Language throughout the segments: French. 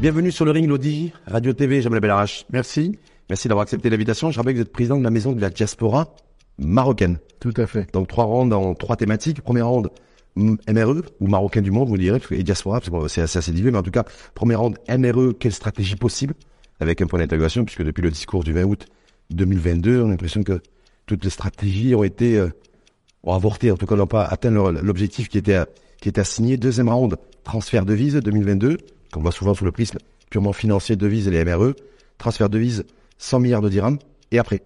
Bienvenue sur le ring Lodi, Radio TV, Jamal Belarache. Merci. Merci d'avoir accepté l'invitation. Je rappelle que vous êtes président de la maison de la diaspora marocaine. Tout à fait. Donc trois rounds en trois thématiques. Première round MRE ou Marocain du monde, vous direz, et diaspora, parce que c'est assez, assez mais en tout cas, première round MRE, quelle stratégie possible? Avec un point d'interrogation, puisque depuis le discours du 20 août 2022, on a l'impression que toutes les stratégies ont été euh, ont avorté, en tout cas n'ont pas atteint l'objectif qui était qui était assigné. Deuxième round, transfert de vise 2022 qu'on voit souvent sous le prisme purement financier de devises et les MRE, transfert de devises 100 milliards de dirhams, et après.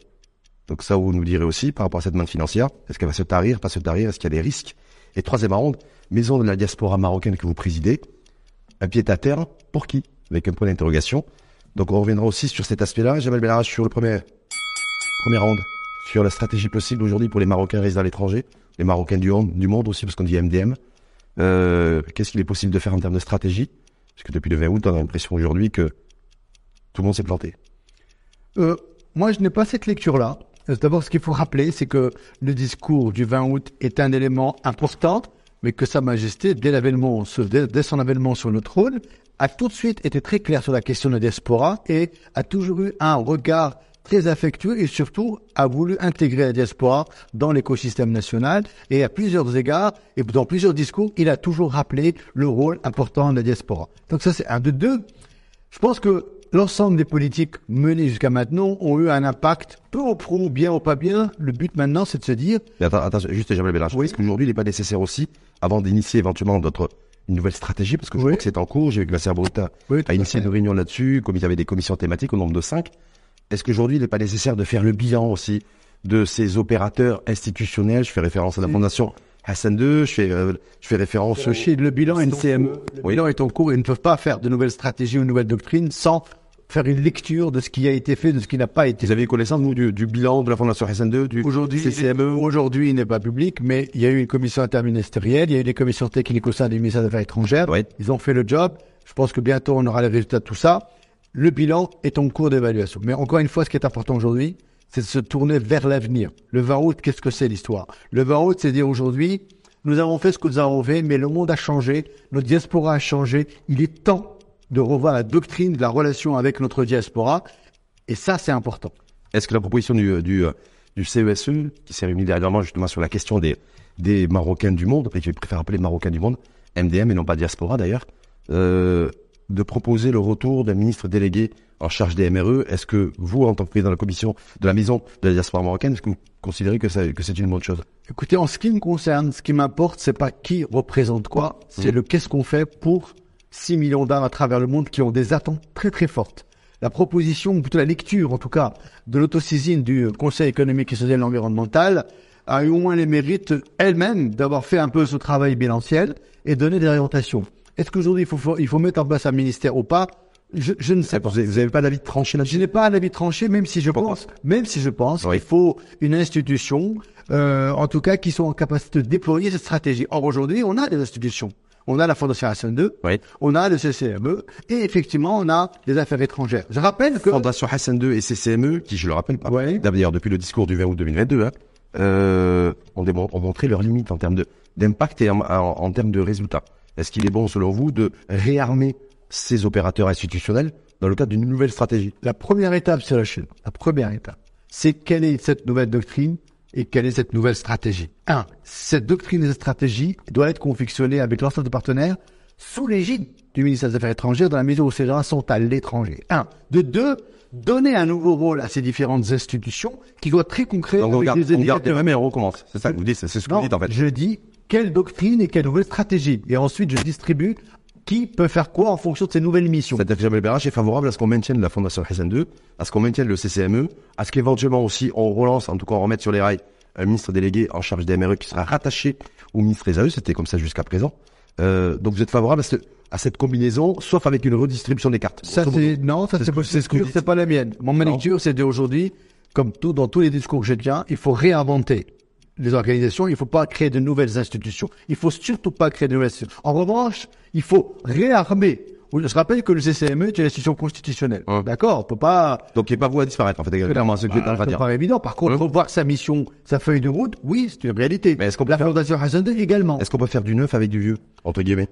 Donc ça, vous nous direz aussi par rapport à cette demande financière, est-ce qu'elle va se tarir, pas se tarir, est-ce qu'il y a des risques? Et troisième ronde, maison de la diaspora marocaine que vous présidez, un pied à terre, pour qui? Avec un point d'interrogation. Donc on reviendra aussi sur cet aspect-là. Jamal Bellarage sur le premier, premier round, sur la stratégie possible aujourd'hui pour les Marocains résidents à l'étranger, les Marocains du monde, du monde aussi, parce qu'on dit MDM. Euh, Qu'est-ce qu'il est possible de faire en termes de stratégie? Parce que depuis le 20 août, on a l'impression aujourd'hui que tout le monde s'est planté. Euh, moi, je n'ai pas cette lecture-là. D'abord, ce qu'il faut rappeler, c'est que le discours du 20 août est un élément important, mais que Sa Majesté, dès, l'avènement, dès, dès son avènement sur le trône, a tout de suite été très clair sur la question de la diaspora et a toujours eu un regard très affectueux et surtout a voulu intégrer la diaspora dans l'écosystème national et à plusieurs égards et dans plusieurs discours, il a toujours rappelé le rôle important de la diaspora. Donc ça c'est un de deux. Je pense que l'ensemble des politiques menées jusqu'à maintenant ont eu un impact, peu au pro, bien ou pas bien. Le but maintenant, c'est de se dire... Mais attends, attends, juste Jamel Bélange, oui. est-ce qu'aujourd'hui, il n'est pas nécessaire aussi, avant d'initier éventuellement d'autres une nouvelle stratégie, parce que je crois que c'est en cours, j'ai vu que Vasser Bruta a initié une réunion là-dessus, comme il y avait des commissions thématiques au nombre de cinq. Est-ce qu'aujourd'hui, il n'est pas nécessaire de faire le bilan aussi de ces opérateurs institutionnels? Je fais référence à la Fondation Hassan II, je fais, euh, je fais référence... Chez le bilan NCME, le bilan est en cours et ils ne peuvent pas faire de nouvelles stratégies ou de nouvelles doctrines sans faire une lecture de ce qui a été fait, de ce qui n'a pas été. Vous avez connaissance, vous, du, bilan de la Fondation Hassan II, du aujourd'hui, CCME Aujourd'hui, il n'est pas public, mais il y a eu une commission interministérielle, il y a eu des commissions techniques au sein du ministère des Affaires étrangères. Ils ont fait le job. Je pense que bientôt, on aura les résultats de tout ça. Le bilan est en cours d'évaluation. Mais encore une fois, ce qui est important aujourd'hui, c'est de se tourner vers l'avenir. Le 20 août, qu'est-ce que c'est l'histoire? Le 20 août, c'est dire aujourd'hui, nous avons fait ce que nous avons fait, mais le monde a changé, notre diaspora a changé. Il est temps de revoir la doctrine de la relation avec notre diaspora. Et ça, c'est important. Est-ce que la proposition du, du, du CESE, qui s'est réunie dernièrement justement sur la question des, des Marocains du monde, et je préfère appeler Marocains du monde, MDM et non pas diaspora d'ailleurs, euh, de proposer le retour d'un ministre délégué en charge des MRE. Est-ce que vous, en tant que président de la commission de la maison de la diaspora marocaine, est-ce que vous considérez que, que c'est une bonne chose? Écoutez, en ce qui me concerne, ce qui m'importe, c'est pas qui représente quoi, c'est mmh. le qu'est-ce qu'on fait pour 6 millions d'âmes à travers le monde qui ont des attentes très très fortes. La proposition, ou plutôt la lecture en tout cas, de l'autosaisine du Conseil économique et social et environnemental a eu au moins les mérites elle-même d'avoir fait un peu ce travail bilanciel et donner des orientations. Est-ce qu'aujourd'hui, il faut, il faut mettre en place un ministère ou pas? Je, je, ne sais pas. Vous n'avez pas d'avis tranché là-dessus? Je n'ai pas un avis tranché, même si je pense, même si je pense qu'il faut une institution, euh, en tout cas, qui soit en capacité de déployer cette stratégie. Or, aujourd'hui, on a des institutions. On a la Fondation Hassan II, oui. on a le CCME, et effectivement, on a les affaires étrangères. Je rappelle que... Fondation Hassan II et CCME, qui, je le rappelle pas, d'ailleurs, depuis le discours du 20 août 2022, hein, euh, ont, ont montré leurs limites en termes d'impact et en, en termes de résultats. Est-ce qu'il est bon, selon vous, de réarmer ces opérateurs institutionnels dans le cadre d'une nouvelle stratégie? La première étape, c'est la Chine. La première étape, c'est quelle est cette nouvelle doctrine et quelle est cette nouvelle stratégie? Un, cette doctrine et cette stratégie doit être confectionnée avec l'ensemble de partenaires sous l'égide du ministère des Affaires étrangères dans la mesure où ces gens sont à l'étranger. Un. De deux, donner un nouveau rôle à ces différentes institutions qui doivent être très concret. Donc, on regarde, on recommence. C'est ça que vous dites, c'est ce que vous dites en fait. Je dis quelle doctrine et quelle nouvelle stratégie? Et ensuite, je distribue qui peut faire quoi en fonction de ces nouvelles missions. C'est-à-dire que Jamel Berach est favorable à ce qu'on maintienne la Fondation Hassan 2, à ce qu'on maintienne le CCME, à ce qu'éventuellement aussi on relance, en tout cas on remette sur les rails un ministre délégué en charge des MRE qui sera rattaché au ministre SAE, c'était comme ça jusqu'à présent. Euh, donc vous êtes favorable à, ce- à cette combinaison, sauf avec une redistribution des cartes. Ça, c'est, non, ça, c'est, c'est ce que c'est pas la mienne. Mon lecture, c'est d'aujourd'hui, comme tout, dans tous les discours que je tiens, il faut réinventer les organisations, il faut pas créer de nouvelles institutions. Il faut surtout pas créer de nouvelles institutions. En revanche, il faut réarmer. Je rappelle que le CCME est une institution constitutionnelle. D'accord? On peut pas, Donc il n'est pas vous à disparaître, en fait, clairement, c'est ce que train ça dire. paraît évident. Par contre, revoir sa mission, sa feuille de route, oui, c'est une réalité. Mais est-ce qu'on peut La faire- Fondation Hassan II également. Est-ce qu'on peut faire du neuf avec du vieux, entre guillemets?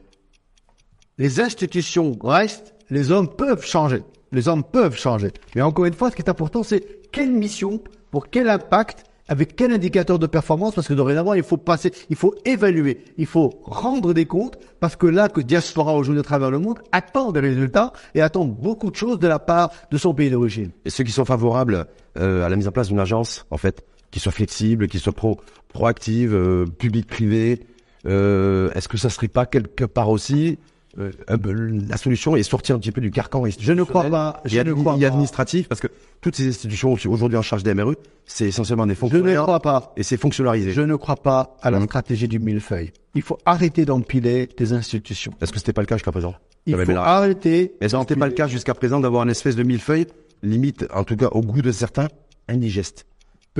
Les institutions restent, les hommes peuvent changer. Les hommes peuvent changer. Mais encore une fois, ce qui est important, c'est quelle mission, pour quel impact, avec quel indicateur de performance, parce que dorénavant, il faut passer, il faut évaluer, il faut rendre des comptes, parce que là, que Diaspora aujourd'hui à travers le monde attend des résultats et attend beaucoup de choses de la part de son pays d'origine. Et ceux qui sont favorables euh, à la mise en place d'une agence, en fait, qui soit flexible, qui soit pro proactive, euh, public-privé, euh, est-ce que ça serait pas quelque part aussi euh, un peu la solution et sortir un petit peu du carcan Je ne crois pas, je ne crois pas. administratif parce que toutes ces institutions aujourd'hui en charge des MRE, c'est essentiellement des Je fonctionnaires ne crois pas. et c'est fonctionnalisé. Je ne crois pas à la Mhm. stratégie du millefeuille. Il faut arrêter d'empiler des institutions. Est-ce que c'était pas le cas jusqu'à présent Il faut arrêter. Est-ce que c'était pas le cas jusqu'à présent d'avoir une espèce de millefeuille, limite, en tout cas au goût de certains, indigeste?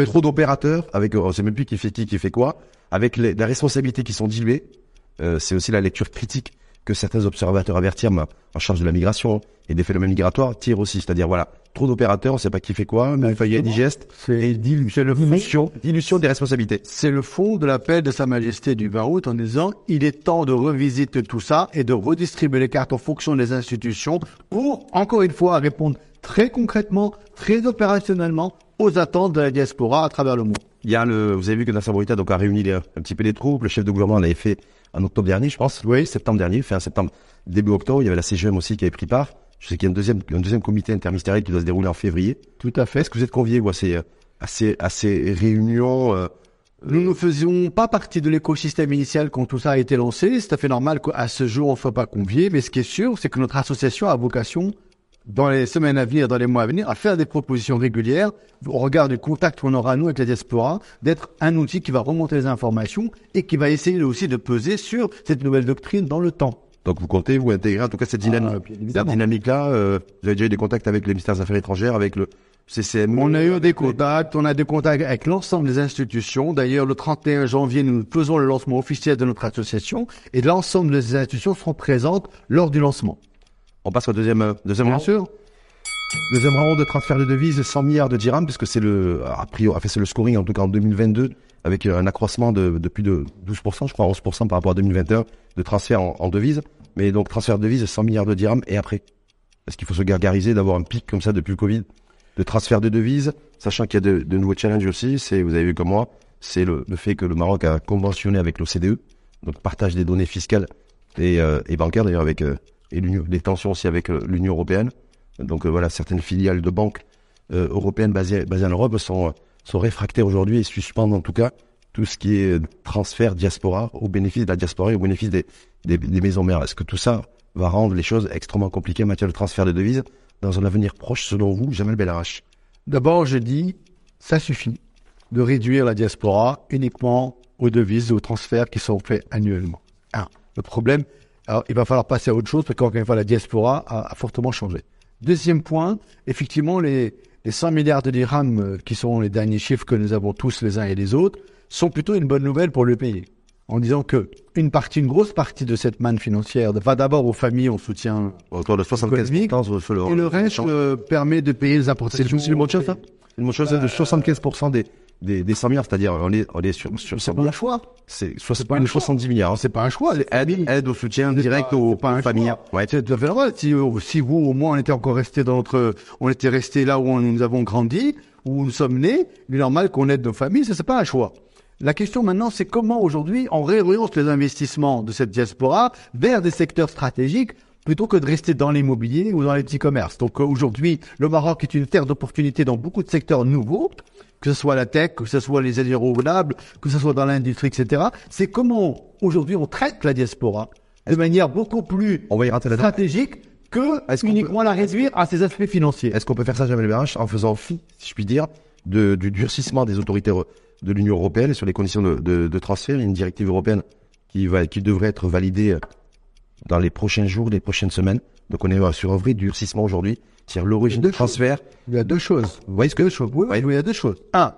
Trop d'opérateurs, avec, on sait même plus qui fait qui, qui fait quoi, avec les, les responsabilités qui sont diluées. Euh, c'est aussi la lecture critique que certains observateurs avertirent en charge de la migration et des phénomènes migratoires tirent aussi. C'est-à-dire, voilà, trop d'opérateurs, on sait pas qui fait quoi, millefeuille indigeste, C'est c'est le fond, dilution, dilution des responsabilités. c'est le fond de l'appel de Sa Majesté du 20 août en disant il est temps de revisiter tout ça et de redistribuer les cartes en fonction des institutions pour, encore une fois, répondre très concrètement, très opérationnellement aux attentes de la diaspora à travers le monde. Il y a le, vous avez vu que Nasser Bourita donc a réuni les- un petit peu les troupes. Le chef de gouvernement l'avait fait en octobre dernier, je pense. Oui, septembre dernier, fin septembre, début octobre. Il y avait la CGM aussi qui avait pris part. Je sais qu'il y a un deuxième, un deuxième comité interministériel qui doit se dérouler en février. Tout à fait. Est-ce que vous êtes conviés vous, à ces, à ces, à ces réunions euh, Nous ne faisions pas partie de l'écosystème initial quand tout ça a été lancé. C'est tout à fait normal qu'à ce jour, on ne soit pas conviés. Mais ce qui est sûr, c'est que notre association a vocation, dans les semaines à venir, dans les mois à venir, à faire des propositions régulières au regard du contact qu'on aura, nous, avec la diaspora, d'être un outil qui va remonter les informations et qui va essayer aussi de peser sur cette nouvelle doctrine dans le temps. Donc vous comptez vous intégrer en tout cas cette dynamique, Ah, dynamique-là. euh, vous avez déjà eu des contacts avec les ministères des Affaires étrangères, avec le CCM. On a eu des contacts, on a des contacts avec l'ensemble des institutions. D'ailleurs, le 31 janvier, nous faisons le lancement officiel de notre association et l'ensemble des institutions seront présentes lors du lancement. On passe au deuxième, euh, deuxième Bien round. sûr. Deuxième round de transfert de devises, 100 milliards de dirhams, puisque c'est le, a priori, enfin, c'est le scoring, en tout cas en 2022, avec euh, un accroissement de, de plus de 12%, je crois 11% par rapport à 2021, de transfert en, en devises. Mais donc, transfert de devises, 100 milliards de dirhams, et après? Est-ce qu'il faut se gargariser d'avoir un pic comme ça depuis le Covid de transfert de devises, sachant qu'il y a de, de nouveaux challenges aussi, c'est, vous avez vu comme moi, c'est le, le fait que le Maroc a conventionné avec l'OCDE, donc partage des données fiscales et, euh, et bancaires d'ailleurs avec euh, et les tensions aussi avec euh, l'Union européenne. Donc euh, voilà, certaines filiales de banques euh, européennes basées, en Europe sont, sont réfractaires aujourd'hui et suspendent en tout cas tout ce qui est transfert diaspora au bénéfice de la diaspora et au bénéfice des, des, des maisons mères. Est-ce que tout ça va rendre les choses extrêmement compliquées en matière de transfert de devises dans un avenir proche selon vous, Jamal Belarache D'abord, je dis, ça suffit de réduire la diaspora uniquement aux devises, aux transferts qui sont faits annuellement. Un. Le problème, alors, il va falloir passer à autre chose parce qu'encore une fois, la diaspora a, a fortement changé. Deuxième point, effectivement, les, les 100 milliards de dirhams euh, qui sont les derniers chiffres que nous avons tous les uns et les autres sont plutôt une bonne nouvelle pour le pays. En disant que une partie, une grosse partie de cette manne financière va d'abord aux familles en soutien Autour de 75% sur- le, et le reste euh, permet de payer les importations. c'est mot de chose, ça mot de chose, c'est de 75% des, des, des 100 milliards, c'est-à-dire on est, on est sur, sur C'est pas un choix. c'est 60 pas un choix. 70 milliards. hein. C'est pas un choix. Aide, aide au soutien direct pas- aux, pas aux familles. Ouais. C'est tout à fait normal. Si, euh, si vous, au moins, on était encore resté dans notre, on était resté là où on- nous avons grandi, où nous sommes nés, il est normal qu'on aide nos familles. Ça, c'est pas un choix. La question maintenant, c'est comment aujourd'hui on réoriente les investissements de cette diaspora vers des secteurs stratégiques plutôt que de rester dans l'immobilier ou dans les petits commerces. Donc euh, aujourd'hui, le Maroc est une terre d'opportunité dans beaucoup de secteurs nouveaux, que ce soit la tech, que ce soit les énergies renouvelables, que ce soit dans l'industrie, etc. C'est comment aujourd'hui on traite la diaspora de manière beaucoup plus On va y rentrer là-dedans. stratégique que qu'on uniquement la réduire à ses aspects financiers. Est-ce qu'on peut faire ça, Jamel Berach, en faisant fi, si je puis dire, de, du durcissement des autorités de l'Union européenne sur les conditions de, de, de transfert Il y a une directive européenne qui va, qui devrait être validé euh, dans les prochains jours, les prochaines semaines. Donc on est euh, sur un vrai durcissement aujourd'hui. C'est-à-dire l'origine du transfert. Il y a deux choses. Vous voyez ce que Deux choses. Oui, oui, il y a deux choses. Un,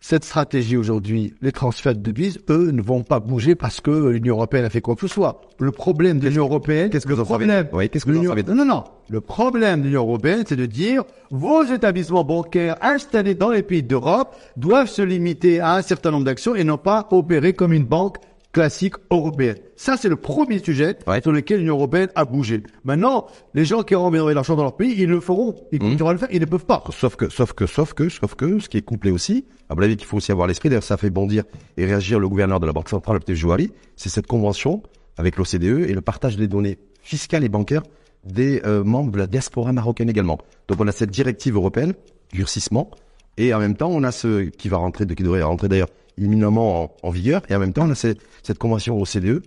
cette stratégie aujourd'hui, les transferts de devises, eux, ne vont pas bouger parce que l'Union européenne a fait quoi que ce soit. Le problème de l'Union européenne, qu'est-ce que vous en problème, Oui, qu'est-ce que vous en non, non. Le problème de l'Union européenne, c'est de dire vos établissements bancaires installés dans les pays d'Europe doivent se limiter à un certain nombre d'actions et non pas opérer comme une banque classique européenne. Ça, c'est le premier sujet Ouais. sur lequel l'Union européenne a bougé. Maintenant, les gens qui ont envie d'envoyer l'argent dans leur pays, ils le feront. Ils continueront à le faire. Ils ne peuvent pas. Sauf que, sauf que, sauf que, sauf que, ce qui est couplé aussi, à mon avis qu'il faut aussi avoir l'esprit, d'ailleurs ça fait bondir et réagir le gouverneur de la Banque centrale, le Jouari, c'est cette convention avec l'OCDE et le partage des données fiscales et bancaires des euh, membres de la diaspora marocaine également. Donc on a cette directive européenne, durcissement, et en même temps on a ce qui va rentrer, qui devrait rentrer d'ailleurs imminemment en, vigueur, et en même temps on cette, convention OCDE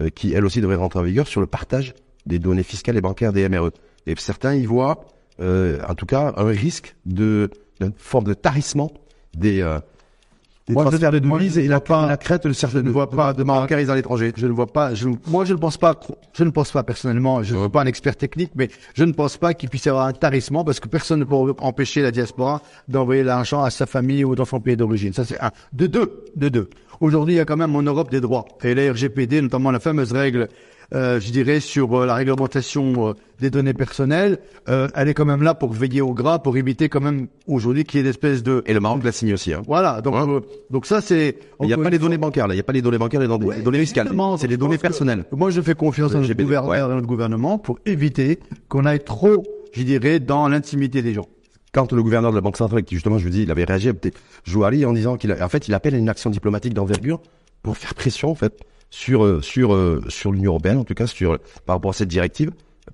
euh, qui elle aussi devrait rentrer en vigueur sur le partage des données fiscales et bancaires des MRE. Et certains y voient, euh, en tout cas, un risque de forme de tarissement des, euh, des Moi, je- de je et ne la, vois pas- la crainte de certains ne vois pas de Marocains à l'étranger. Je ne vois pas. Je, moi, je ne pense pas. Je ne pense pas personnellement. Je ne suis pas un expert technique, mais je ne pense pas qu'il puisse y avoir un tarissement parce que personne ne peut empêcher la diaspora d'envoyer l'argent à sa famille ou dans son pays d'origine. Ça, c'est un. De deux. De deux. Aujourd'hui, il y a quand même en Europe des droits. Et la RGPD, notamment la fameuse règle, euh, je dirais, sur euh, la réglementation euh, des données personnelles, euh, elle est quand même là pour veiller au gras, pour éviter quand même aujourd'hui qu'il y ait des espèces de. Et le Maroc l'a signé aussi. Hein. Voilà. Donc, Ouais. euh, donc ça, c'est. Il n'y a pas les données bancaires là, il n'y a pas les données bancaires, les données, les données fiscales. C'est les données personnelles. Moi, je fais confiance à notre à notre gouvernement pour éviter qu'on aille trop, je dirais, dans l'intimité des gens. Quand le gouverneur de la Banque centrale, qui justement, je vous dis, il avait réagi à Jouari en disant qu'il, en fait, il appelle à une action diplomatique d'envergure pour faire pression, en fait, sur euh, sur euh, sur l'Union européenne, en tout cas, sur par rapport à cette directive,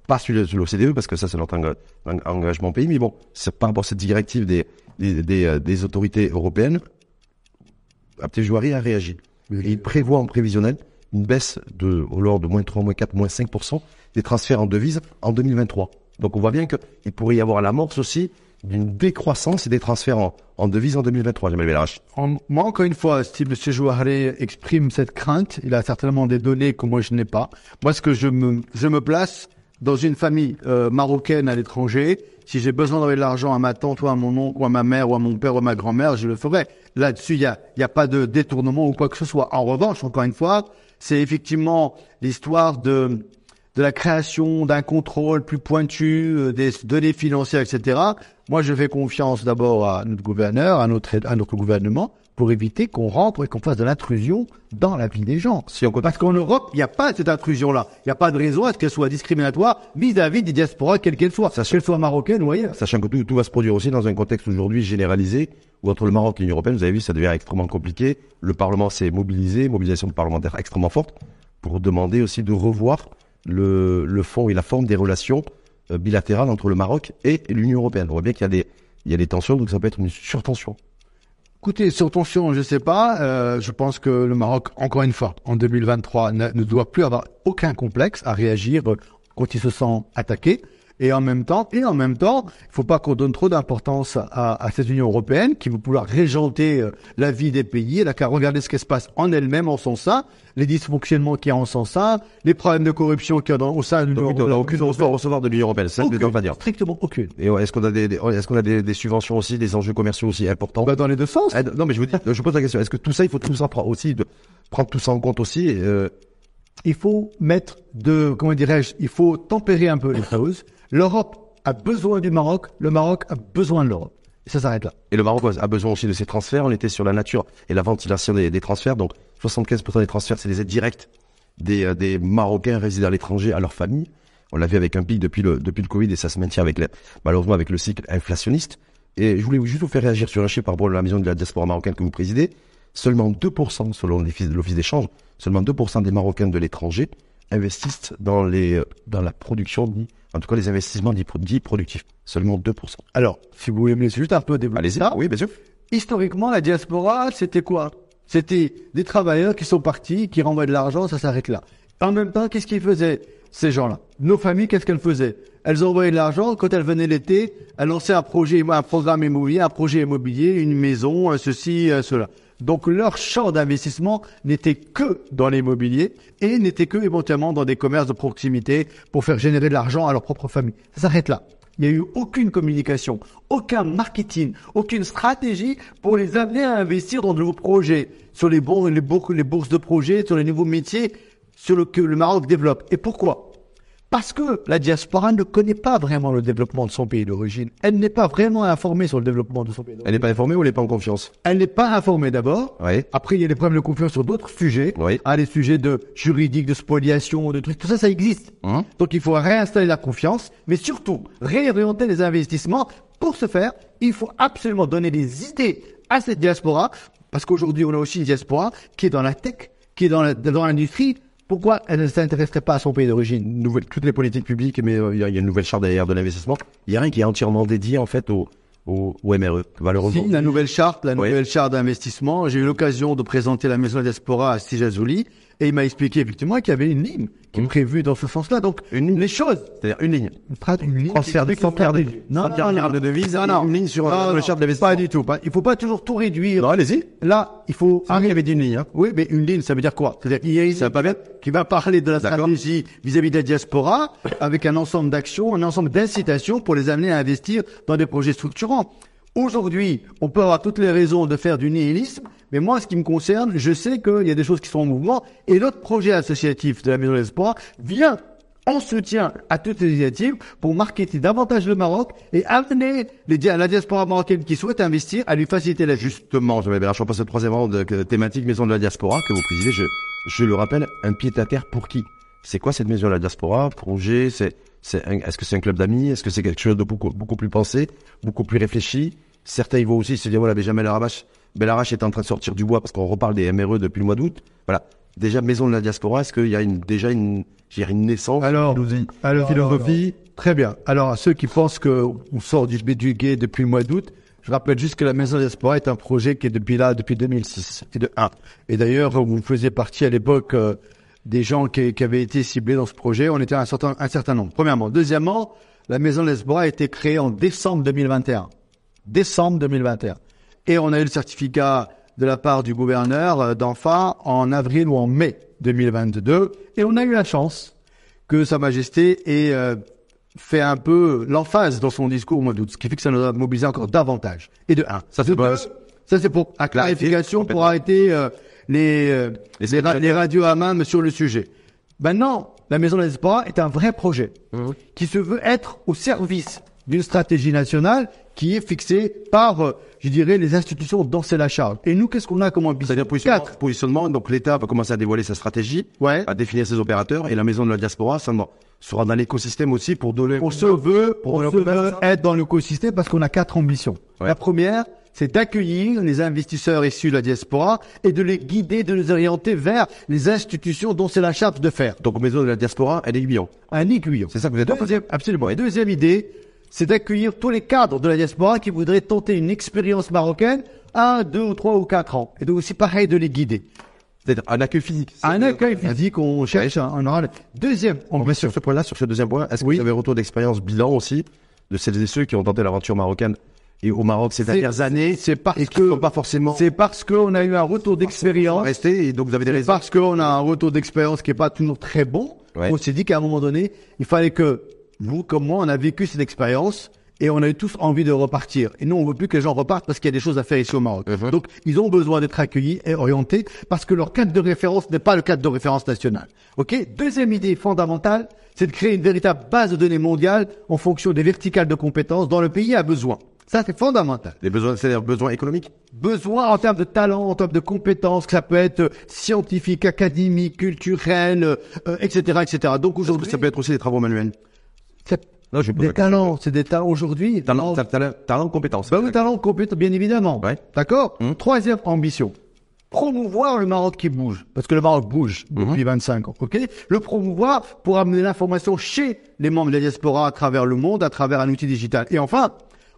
pas sur l'OCDE parce que ça, c'est notre enga- en- engagement pays, mais bon, c'est par rapport à cette directive des des des, euh, des autorités européennes. Jouari a réagi. Et il prévoit en prévisionnel une baisse de, au lors de moins 3, moins 4, moins 5% des transferts en devises en 2023. Donc on voit bien qu'il pourrait y avoir l'amorce aussi d'une décroissance et des transferts en, en devises en 2023, Jamel. En- moi, encore une fois, si M. Jouaré exprime cette crainte, il a certainement des données que moi je n'ai pas. Moi, ce que je me, je me place dans une famille euh, marocaine à l'étranger, si j'ai besoin d'envoyer de l'argent à ma tante ou à mon oncle ou à ma mère ou à mon père ou à ma grand-mère, je le ferai. Là-dessus, il y a, y a pas de détournement ou quoi que ce soit. En revanche, encore une fois, c'est effectivement l'histoire de de la création d'un contrôle plus pointu euh, des données financières, etc. Moi, je fais confiance d'abord à notre gouverneur, à notre, à notre gouvernement, pour éviter qu'on rentre et qu'on fasse de l'intrusion dans la vie des gens. Si on continue- Parce qu'en Europe, il n'y a pas cette intrusion-là. Il n'y a pas de raison à ce qu'elle soit discriminatoire vis-à-vis des diasporas, quelles qu'elles soient, qu'elles soient marocaines ou ailleurs. Sachant que tout, tout va se produire aussi dans un contexte aujourd'hui généralisé, où entre le Maroc et l'Union Européenne, vous avez vu, ça devient extrêmement compliqué. Le Parlement s'est mobilisé, mobilisation parlementaire extrêmement forte, pour demander aussi de revoir le, le fond et la forme des relations euh, bilatérales entre le Maroc et l'Union Européenne. On voit bien qu'il y a des, tensions, donc ça peut être une surtension. Écoutez, sur tension, je sais pas. euh, je pense que le Maroc, encore une fois, en 2023, ne, ne doit plus avoir aucun complexe à réagir euh, quand il se sent attaqué. Et en même temps, et en même temps, il faut pas qu'on donne trop d'importance à, à cette Union européenne qui veut pouvoir régenter euh, la vie des pays. Elle a qu'à regarder ce qui se passe en elle-même, en son sein, les dysfonctionnements qu'il y a en son sein, les problèmes de corruption qu'il y a dans, au sein de l'Union n'a européenne. aucune recevoir, recevoir de l'Union Européenne, ça on va dire. Strictement aucune. Et est-ce qu'on a des, des- est-ce qu'on a des, des subventions aussi, des enjeux commerciaux aussi importants? Bah, dans les deux sens. Ah, Non, mais je vous dis, je pose la question. Est-ce que tout ça, il faut tout ça prendre aussi, de prendre tout ça en compte aussi euh, il faut mettre de, comment dirais-je, il faut tempérer un peu les choses. L'Europe a besoin du Maroc, le Maroc a besoin de l'Europe. Et ça s'arrête là. Et le Maroc a besoin aussi de ces transferts. On était sur la nature et la ventilation des, transferts. Donc, 75% des transferts, c'est des aides directes des, euh, des Marocains résidant à l'étranger à leur famille. On l'a vu avec un pic depuis le, Covid et ça se maintient avec malheureusement avec le cycle inflationniste. Et je voulais juste vous faire réagir sur un chiffre par rapport à la maison de la diaspora marocaine que vous présidez. Seulement 2%, selon l'office d'échange, seulement 2% des Marocains de l'étranger investissent dans les, euh, dans la production, en tout cas les investissements dits, pro- dits productifs. Seulement 2%. Alors, si vous voulez me laisser juste un peu développer Allez-y. Oui, bien sûr. Historiquement, la diaspora, c'était quoi? C'était des travailleurs qui sont partis, qui renvoient de l'argent, ça s'arrête là. En même temps, qu'est-ce qu'ils faisaient, ces gens-là? Nos familles, qu'est-ce qu'elles faisaient? Elles envoyaient de l'argent, quand elles venaient l'été, elles lançaient un projet, un programme immobilier, un projet immobilier, une maison, ceci, cela. Donc leur champ d'investissement n'était que dans l'immobilier et n'était que éventuellement dans des commerces de proximité pour faire générer de l'argent à leur propre famille. Ça s'arrête là. Il n'y a eu aucune communication, aucun marketing, aucune stratégie pour les amener à investir dans de nouveaux projets, sur les, bourses, les bourses de projets, sur les nouveaux métiers sur le, que le Maroc développe. Et pourquoi? Parce que la diaspora ne connaît pas vraiment le développement de son pays d'origine. Elle n'est pas vraiment informée sur le développement de son pays d'origine. Elle n'est pas informée ou elle n'est pas en confiance Elle n'est pas informée d'abord. Oui. Après, il y a des problèmes de confiance sur d'autres sujets. Oui. Ah, les sujets de juridique, de spoliation, de trucs. Tout ça, ça existe. Hein? Donc, il faut réinstaller la confiance, mais surtout, réorienter les investissements. Pour ce faire, il faut absolument donner des idées à cette diaspora, parce qu'aujourd'hui, on a aussi une diaspora qui est dans la tech, qui est dans l'industrie, pourquoi elle ne s'intéresserait pas à son pays d'origine? Nouvelle, toutes les politiques publiques, mais euh, il y, a une nouvelle charte derrière de l'investissement. Il y a rien qui est entièrement dédié en fait au, au, au MRE, malheureusement. Si, la nouvelle charte, la Oui. nouvelle charte d'investissement, j'ai eu l'occasion de présenter la maison diaspora à Stijazouli et il m'a expliqué effectivement qu'il y avait une ligne qui est prévue dans ce sens-là. Donc, Une ligne. les choses. C'est-à-dire une ligne. Une ligne Transfert de- transfert de- Non, non, de devises Non, non. une ligne sur, euh, le charte d'investissement. Pas du tout. Il faut pas toujours tout réduire. Non, allez-y. Là, il faut Ah, il y avait une ligne. Hein. Oui, mais une ligne, ça veut dire quoi? C'est-à-dire qu'il y a une Ça va pas bien? qui va parler de la stratégie vis-à-vis de la diaspora avec un ensemble d'actions, un ensemble d'incitations pour les amener à investir dans des projets structurants. Aujourd'hui, on peut avoir toutes les raisons de faire du nihilisme, mais moi, ce qui me concerne, je sais qu'il y a des choses qui sont en mouvement et notre projet associatif de la Maison de l'Espoir vient en soutien à toutes ces initiatives pour marketer davantage le Maroc et amener les, la diaspora marocaine qui souhaite investir à lui faciliter la. Justement, je vais je passe au troisième rang de que- thématique Maison de la Diaspora que vous présidez. Je, je le rappelle, un pied à terre pour qui? C'est quoi cette Maison de la Diaspora? Projet C'est, c'est un- est-ce que c'est un club d'amis? Est-ce que c'est quelque chose de beaucoup, beaucoup plus pensé, beaucoup plus réfléchi? Certains ils vont aussi se dire voilà, Benjamin Belarache, Belarache est en train de sortir du bois parce qu'on reparle des MRE depuis le mois d'août. Voilà. Déjà Maison de la Diaspora, est-ce qu'il y a une, déjà une, une naissance Alors, Philosophie? alors, philosophie, très bien. Alors, à ceux qui pensent que on sort du du gay depuis le mois d'août, je rappelle juste que la Maison de l'Espoir est un projet qui est depuis là, depuis 2006, et de 1. Et d'ailleurs, vous faisiez partie à l'époque euh, des gens qui, qui avaient été ciblés dans ce projet. On était un certain, un certain nombre. Premièrement. Deuxièmement, la Maison de l'Espoir a été créée en décembre 2021. Décembre 2021. Et on a eu le certificat de la part du gouverneur euh, d'Enfa en avril ou en mai 2022. Et on a eu la chance que Sa Majesté ait euh, fait un peu l'emphase dans son discours au mois d'août, ce qui fait que ça nous a mobilisé encore davantage. Et de un. Ça, c'est ça c'est pour la clarification, pour arrêter euh, les, euh, Les les, ra- les radios à main sur le sujet. Maintenant, la Maison de l'Espoir est un vrai projet Mhm. qui se veut être au service d'une stratégie nationale qui est fixée par, euh, je dirais, les institutions dont c'est la charge. Et nous, qu'est-ce qu'on a comme ambition? C'est-à-dire positionnement, Quatre. positionnement, donc l'État va commencer à dévoiler sa stratégie, Ouais. à définir ses opérateurs, et la maison de la diaspora ça, non, sera dans l'écosystème aussi pour donner. On se veut, Pour on se veut être dans l'écosystème parce qu'on a quatre ambitions. Ouais. La première, c'est d'accueillir les investisseurs issus de la diaspora et de les guider, de les orienter vers les institutions dont c'est la charte de faire. Donc maison de la diaspora, est aiguillon. Un aiguillon. C'est ça que vous êtes en Deuxième, absolument. Et deuxième idée, c'est d'accueillir tous les cadres de la diaspora qui voudraient tenter une expérience marocaine à deux ou trois ou quatre ans. Et donc aussi pareil de les guider. C'est-à-dire un accueil physique. Un accueil physique, on cherche un, un oral. Deuxième On va ambition. sur ce point-là, sur ce deuxième point, est-ce que Oui. vous avez retour d'expérience bilan aussi de celles et ceux qui ont tenté l'aventure marocaine et au Maroc ces dernières années C'est parce et que sont pas forcément c'est parce qu'on a eu un retour d'expérience. restés et donc vous avez des raisons. parce qu'on a un retour d'expérience qui est pas toujours très bon. Ouais. On s'est dit qu'à un moment donné, il fallait que vous, comme moi, on a vécu cette expérience et on a eu tous envie de repartir. Et nous, on veut plus que les gens repartent parce qu'il y a des choses à faire ici au Maroc. Mhm. Donc, ils ont besoin d'être accueillis et orientés parce que leur cadre de référence n'est pas le cadre de référence national. Ok? Deuxième idée fondamentale, c'est de créer une véritable base de données mondiale en fonction des verticales de compétences dont le pays a besoin. Ça, c'est fondamental Des besoins, c'est-à-dire besoins économiques. besoin en termes de talent, en termes de compétences, que ça peut être euh, scientifique, académique, culturel, euh, euh, etc., etc. Donc aujourd'hui, Ça peut être aussi des travaux manuels. Non, je des talents, c'est des talents aujourd'hui. Talent, talents- talent, talent, compétences. bah oui, talents, compétences, bien évidemment. Ouais. D'accord? Hum. Troisième ambition. Promouvoir le Maroc qui bouge, parce que le Maroc bouge Mhm. depuis 25 ans. Ok? Le promouvoir pour amener l'information chez les membres de la diaspora à travers le monde, à travers un outil digital. Et enfin,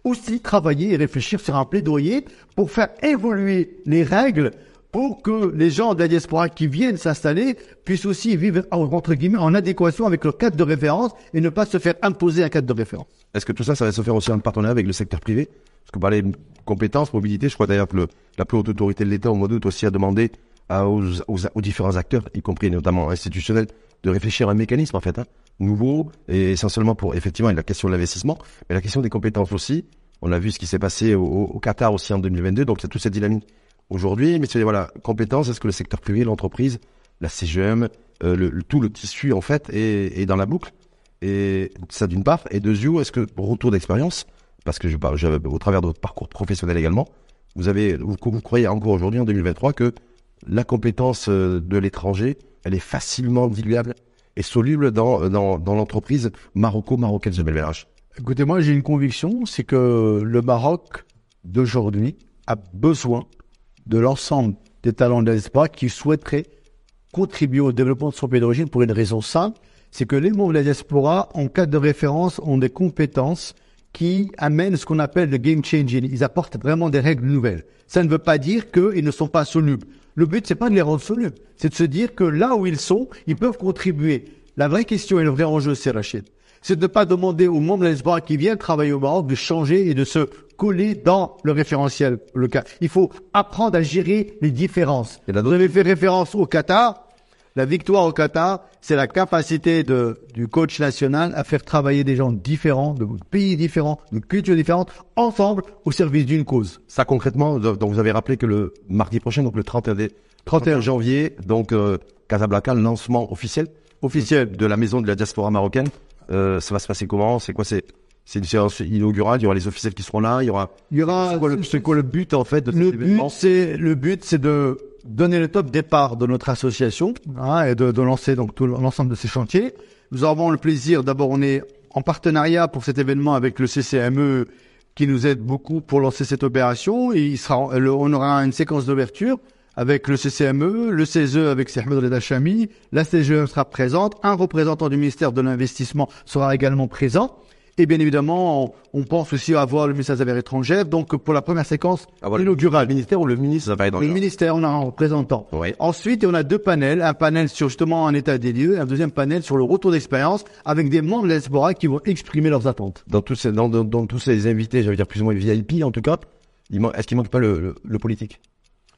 aussi travailler et réfléchir sur un plaidoyer pour faire évoluer les règles pour que les gens de la diaspora qui viennent s'installer puissent aussi vivre entre guillemets en adéquation avec leur cadre de référence et ne pas se faire imposer un cadre de référence. Est-ce que tout ça, ça va se faire aussi en partenariat avec le secteur privé? Parce que parlez compétences, mobilité. Je crois d'ailleurs que le, la plus haute autorité de l'État au mois d'août aussi a demandé aux différents acteurs, y compris notamment institutionnels, de réfléchir à un mécanisme en fait hein, nouveau et essentiellement pour effectivement la question de l'investissement, mais la question des compétences aussi. On a vu ce qui s'est passé au, Qatar aussi en 2022, donc c'est toute cette dynamique aujourd'hui. Mais c'est voilà, compétences, est-ce que le secteur privé, l'entreprise, la CGM, euh, le, tout le tissu en fait est, dans la boucle? Et ça d'une part. Et deuxièmement, est-ce que retour d'expérience, parce que je, je, au travers de votre parcours professionnel également, vous avez, vous, vous croyez encore aujourd'hui en 2023 que la compétence euh, de l'étranger, elle est facilement diluable et soluble dans, dans, dans l'entreprise maroco-marocaine de Belvelage Écoutez, moi j'ai une conviction, c'est que le Maroc d'aujourd'hui a besoin de l'ensemble des talents de l'espoir qui souhaiteraient contribuer au développement de son pays d'origine pour une raison simple, c'est que les membres de la diaspora, en cas de référence, ont des compétences qui amènent ce qu'on appelle le game changing. Ils apportent vraiment des règles nouvelles. Ça ne veut pas dire qu'ils ne sont pas solubles. Le but, c'est pas de les rendre solubles. C'est de se dire que là où ils sont, ils peuvent contribuer. La vraie question et le vrai enjeu, c'est Rachid. C'est de ne pas demander aux membres de diaspora qui viennent travailler au Maroc de changer et de se coller dans le référentiel, le cas. Il faut apprendre à gérer les différences. Vous avez fait référence au Qatar. La victoire au Qatar, c'est la capacité de, du coach national à faire travailler des gens différents, de pays différents, de cultures différentes, ensemble au service d'une cause. Ça concrètement, donc vous avez rappelé que le mardi prochain, donc le 31, 31 janvier, donc euh, Casablanca, le lancement officiel, officiel de la maison de la diaspora marocaine. Euh, ça va se passer comment? C'est quoi? C'est c'est une séance inaugurale. Il y aura les officiels qui seront là. Il y aura. Il y aura. C'est quoi, le, c'est quoi le but en fait de le but, c'est le but, c'est de donner le top départ de notre association hein, et de, de, lancer donc tout l'ensemble de ces chantiers. Nous avons le plaisir, d'abord, on est en partenariat pour cet événement avec le CCME qui nous aide beaucoup pour lancer cette opération. Et il sera, on aura une séquence d'ouverture avec le CCME, le CESE avec Sehmed Reda Chami, la CGE sera présente, un représentant du ministère de l'Investissement sera également présent. Et bien évidemment, on, pense aussi avoir le ministère des Affaires étrangères. Donc, pour la première séquence ah, voilà. inaugurale, le ministère ou le ministre des Le ministère, on a un représentant. Oui. Ensuite, on a deux panels. Un panel sur justement un état des lieux, un deuxième panel sur le retour d'expérience avec des membres de l'Espora qui vont exprimer leurs attentes. Dans tous ces, dans, dans, dans tous ces invités, j'allais dire plus ou moins VIP en tout cas, est-ce qu'il manque pas le, le, le politique?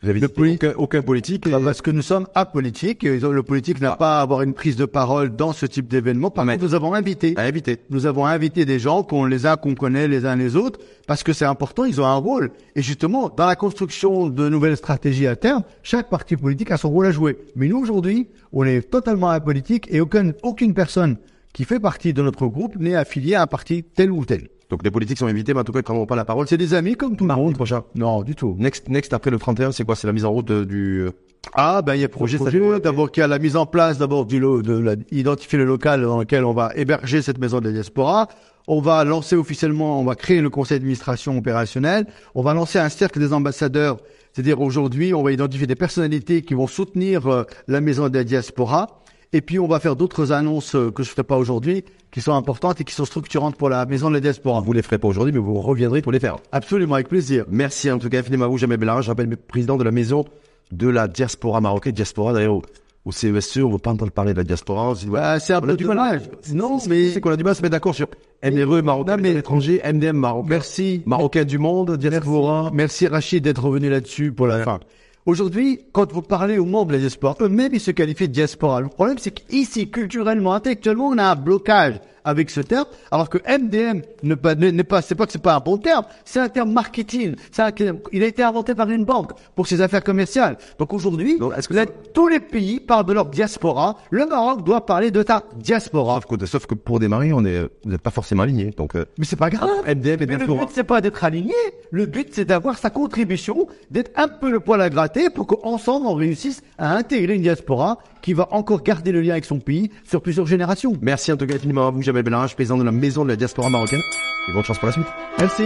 Vous avez aucun, aucun, politique. Et... Parce que nous sommes apolitiques. Le politique n'a ah. pas à avoir une prise de parole dans ce type d'événement. Par contre, nous avons invité. invité. Nous avons invité des gens qu'on les a, qu'on connaît les uns les autres, parce que c'est important. Ils ont un rôle. Et justement, dans la construction de nouvelles stratégies à terme, chaque parti politique a son rôle à jouer. Mais nous aujourd'hui, on est totalement apolitique et aucune aucune personne qui fait partie de notre groupe n'est affiliée à un parti tel ou tel. Donc les politiques sont invités, mais en tout cas, ils prendront pas la parole. C'est des amis comme tout le monde. prochain. Non, du tout. Next, next après le 31, c'est quoi? C'est la mise en route de, du. Ah, ben il y a projet, projet, d'abord qu'il y a la mise en place d'abord du lo- de la, identifier le local dans lequel on va héberger cette maison de la diaspora. On va lancer officiellement, on va créer le conseil d'administration opérationnel. On va lancer un cercle des ambassadeurs. C'est-à-dire aujourd'hui, on va identifier des personnalités qui vont soutenir euh, la maison de la diaspora. Et puis on va faire d'autres annonces euh, que je ne ferai pas aujourd'hui, qui sont importantes et qui sont structurantes pour la maison de la diaspora. Vous les ferez pas aujourd'hui, mais vous reviendrez pour les faire. Absolument, avec plaisir. Merci en tout cas infiniment à vous, Jamel Bellara. Je rappelle, président de la maison de la diaspora marocaine. Diaspora d'ailleurs au, CESE, on ne veut pas entendre parler de la diaspora. On se dit, ouais, Bah, c'est un peu du mal. Non, mais C'est qu'on a du mal à se mettre d'accord sur MRE marocain, mais- étranger, MDM marocain. merci. Marocain du monde, diaspora. Merci Rachid d'être revenu là-dessus pour la fin. Aujourd'hui, quand vous parlez aux membres de la diaspora, eux-mêmes ils se qualifient de diaspora. Le problème, c'est qu'ici, culturellement, intellectuellement, on a un blocage avec ce terme, alors que MDM ne pas, ne- n'est pas, c'est pas que c'est pas un bon terme, c'est un terme marketing. C'est un terme- il a été inventé par une banque pour ses affaires commerciales. Donc aujourd'hui, est-ce que là, ça- tous les pays parlent de leur diaspora. Le Maroc doit parler de ta diaspora. Sauf que, pour démarrer, on est, vous n'êtes pas forcément aligné. Donc, euh, Mais c'est pas grave. MDM et Mais le diaspora. but, c'est pas d'être aligné. Le but, c'est d'avoir sa contribution, d'être un peu le poil à gratter pour qu'ensemble, on réussisse à intégrer une diaspora qui va encore garder le lien avec son pays sur plusieurs générations. Merci en tout cas infiniment à vous, Jamel Bellara, président de la maison de la diaspora marocaine. Et bonne chance pour la suite. Merci.